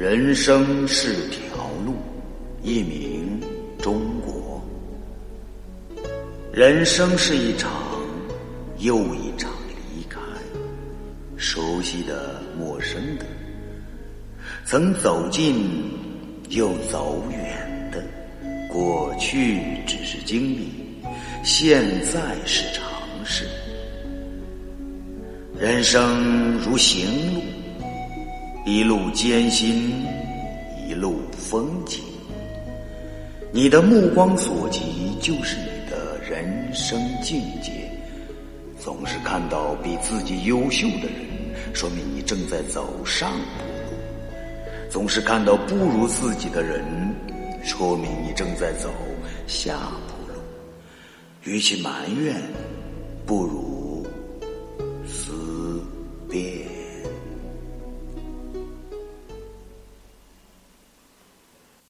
人生是条路，一名中国。人生是一场又一场离开，熟悉的、陌生的，曾走近又走远的，过去只是经历，现在是常事。人生如行路。一路艰辛，一路风景。你的目光所及，就是你的人生境界。总是看到比自己优秀的人，说明你正在走上坡路；总是看到不如自己的人，说明你正在走下坡路。与其埋怨，不如。